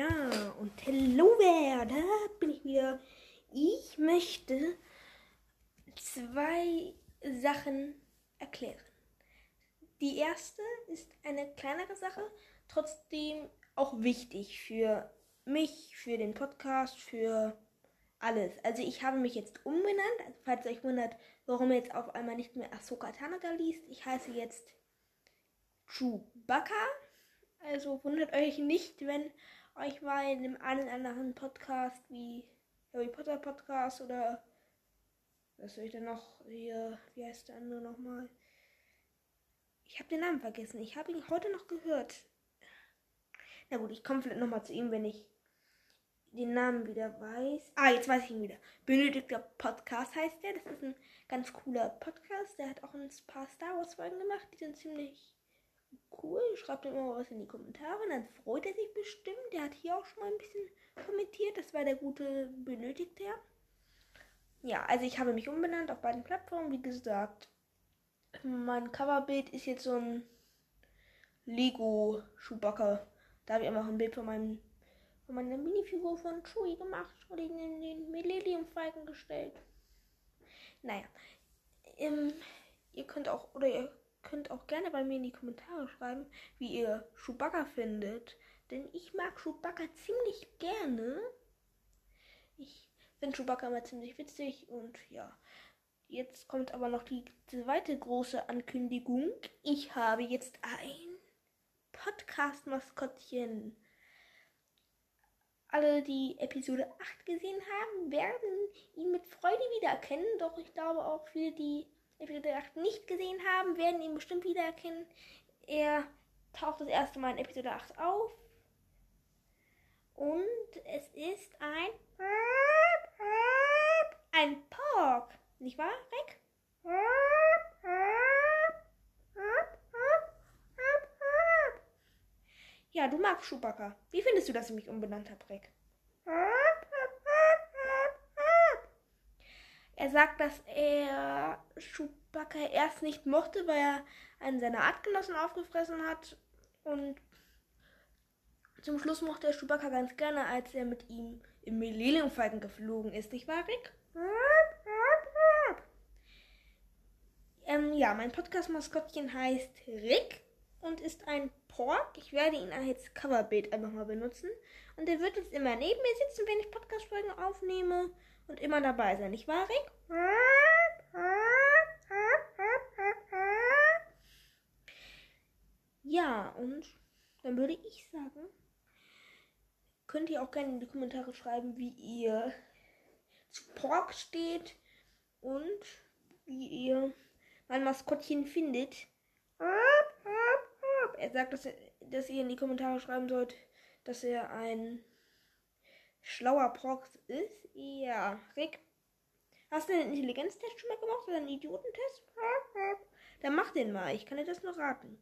Ja, und hello wer, da bin ich wieder. Ich möchte zwei Sachen erklären. Die erste ist eine kleinere Sache, trotzdem auch wichtig für mich, für den Podcast, für alles. Also ich habe mich jetzt umbenannt, also falls ihr euch wundert, warum ihr jetzt auf einmal nicht mehr Ahsoka Tanaka liest. Ich heiße jetzt Chewbacca. Also wundert euch nicht, wenn euch mal in einem einen anderen Podcast wie Harry Potter Podcast oder was soll ich denn noch hier, wie heißt der andere nochmal? Ich habe den Namen vergessen. Ich habe ihn heute noch gehört. Na gut, ich komme vielleicht nochmal zu ihm, wenn ich den Namen wieder weiß. Ah, jetzt weiß ich ihn wieder. Benötigter Podcast heißt der. Das ist ein ganz cooler Podcast. Der hat auch ein paar Star Wars Folgen gemacht. Die sind ziemlich cool. Schreibt immer was in die Kommentare. Dann freut er sich bestimmt. Der hat hier auch schon mal ein bisschen kommentiert. Das war der gute Benötigte. Ja, also ich habe mich umbenannt auf beiden Plattformen. Wie gesagt, mein Coverbild ist jetzt so ein Lego Chewbacca. Da habe ich einfach ein Bild von meinem von meiner Minifigur von Chewie gemacht und ihn in den Millennium-Falken gestellt. Naja, ähm, ihr könnt auch, oder ihr könnt auch gerne bei mir in die Kommentare schreiben, wie ihr Chewbacca findet. Denn ich mag Chewbacca ziemlich gerne. Ich finde Chewbacca immer ziemlich witzig und ja. Jetzt kommt aber noch die zweite große Ankündigung. Ich habe jetzt ein Podcast-Maskottchen. Alle, die Episode 8 gesehen haben, werden ihn mit Freude wiedererkennen. Doch ich glaube auch viele, die Episode 8 nicht gesehen haben, werden ihn bestimmt wiedererkennen. Er taucht das erste Mal in Episode 8 auf. Und es ist ein ein Pork. Nicht wahr, Rick? Ja, du magst Chewbacca. Wie findest du, dass ich mich umbenannt habe, Rick? Er sagt, dass er Chewbacca erst nicht mochte, weil er einen seiner Artgenossen aufgefressen hat. Und zum Schluss mochte er Chewbacca ganz gerne, als er mit ihm im Millennium Falcon geflogen ist, nicht wahr, Rick? Ähm, ja, mein Podcast-Maskottchen heißt Rick und ist ein Pork. Ich werde ihn als Coverbild einfach mal benutzen. Und er wird jetzt immer neben mir sitzen, wenn ich Podcast-Folgen aufnehme und immer dabei sein. Ich war Rick? Ja, und dann würde ich sagen, könnt ihr auch gerne in die Kommentare schreiben, wie ihr zu Pork steht und wie ihr mein Maskottchen findet. Er sagt, dass, dass ihr in die Kommentare schreiben sollt, dass er ein schlauer Prox ist. Ja, Rick. Hast du einen Intelligenztest schon mal gemacht oder einen Idiotentest? Dann mach den mal. Ich kann dir das nur raten.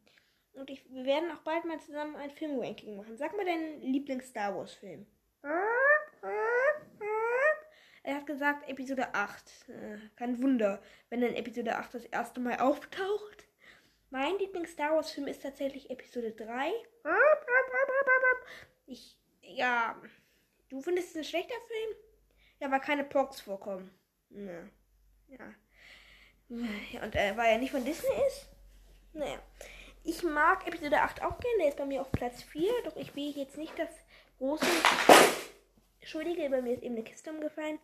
Und ich, wir werden auch bald mal zusammen ein Filmranking machen. Sag mal deinen Lieblings-Star Wars-Film. Er hat gesagt Episode 8. Äh, kein Wunder, wenn dann Episode 8 das erste Mal auftaucht. Mein Lieblings-Star Wars-Film ist tatsächlich Episode 3. Ich, ja, du findest es ein schlechter Film? Ja, weil keine Porks vorkommen. Ja. Ja. ja und äh, weil er nicht von Disney ist? Naja. Ich mag Episode 8 auch gerne. Der ist bei mir auf Platz 4. Doch ich will jetzt nicht das große. Entschuldige, bei mir ist eben eine Kiste umgefallen.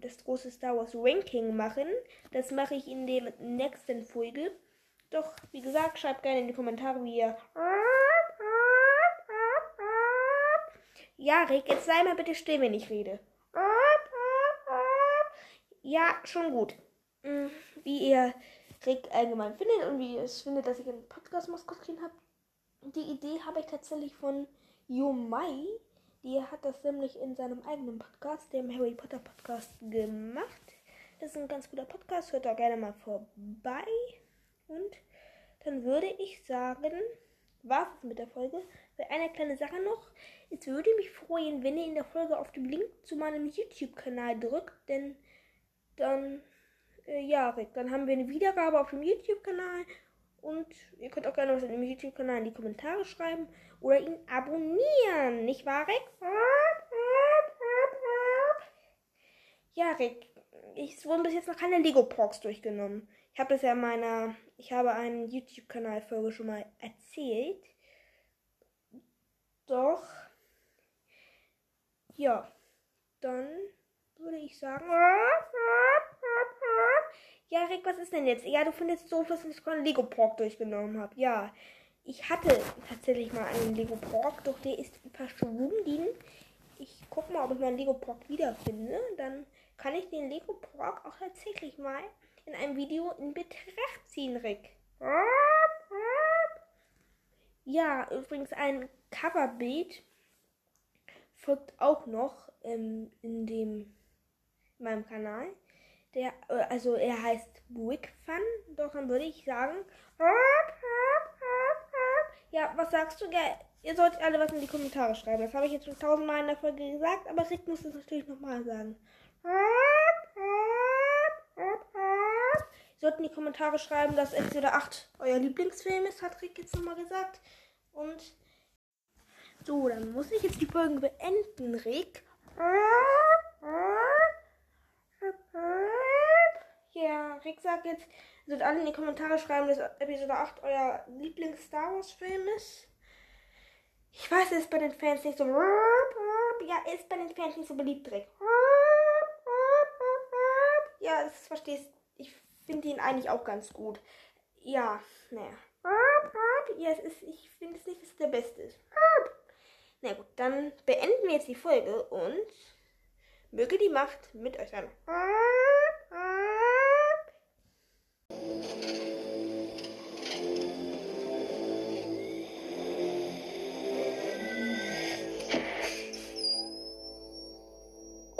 Das große Star Wars Ranking machen. Das mache ich in der nächsten Folge. Doch, wie gesagt, schreibt gerne in die Kommentare, wie ihr. Ja, Rick, jetzt sei mal bitte still, wenn ich rede. Ja, schon gut. Hm, wie ihr Rick allgemein findet und wie ihr es findet, dass ich einen Podcast-Maskottchen habe. Die Idee habe ich tatsächlich von Yomai. Die hat das nämlich in seinem eigenen Podcast, dem Harry Potter Podcast, gemacht. Das ist ein ganz guter Podcast. Hört da gerne mal vorbei. Und dann würde ich sagen, war es mit der Folge. Eine kleine Sache noch. Es würde mich freuen, wenn ihr in der Folge auf den Link zu meinem YouTube-Kanal drückt, denn dann, äh, ja, Rick, dann haben wir eine Wiedergabe auf dem YouTube-Kanal und ihr könnt auch gerne was in dem YouTube-Kanal in die Kommentare schreiben oder ihn abonnieren, nicht wahr, Rick? Ja, Rick, ich wurde bis jetzt noch keine Lego-Porks durchgenommen. Ich habe das ja in meiner, ich habe einen YouTube-Kanal-Folge schon mal erzählt. Doch, ja, dann würde ich sagen. Ja, Rick, was ist denn jetzt? Ja, du findest es doof, dass ich keinen Lego Pork durchgenommen habe. Ja, ich hatte tatsächlich mal einen Lego Pork, doch der ist verschwunden. Ich gucke mal, ob ich meinen Lego Pork wiederfinde. Dann kann ich den Lego Pork auch tatsächlich mal in einem Video in Betracht ziehen, Rick. Ja, übrigens ein Coverbild folgt auch noch ähm, in dem in meinem Kanal. Der, äh, also er heißt Wick Fun. Doch dann würde ich sagen. Ja, was sagst du? Ja, ihr sollt alle was in die Kommentare schreiben. Das habe ich jetzt schon tausendmal in der Folge gesagt, aber Rick muss es natürlich nochmal sagen. Ihr sollt in die Kommentare schreiben, dass Episode 8 euer Lieblingsfilm ist, hat Rick jetzt nochmal gesagt. Und so, dann muss ich jetzt die Folgen beenden, Rick. Ja, Rick sagt jetzt, ihr sollt alle in die Kommentare schreiben, dass Episode 8 euer Lieblings-Star Wars-Film ist. Ich weiß, es ist bei den Fans nicht so. Ja, ist bei den Fans nicht so beliebt, Rick. Ja, das verstehst Ich finde ihn eigentlich auch ganz gut. Ja, naja. Ja, es ist, ich finde es nicht, dass es der beste ist. Na gut, dann beenden wir jetzt die Folge und möge die Macht mit euch sein.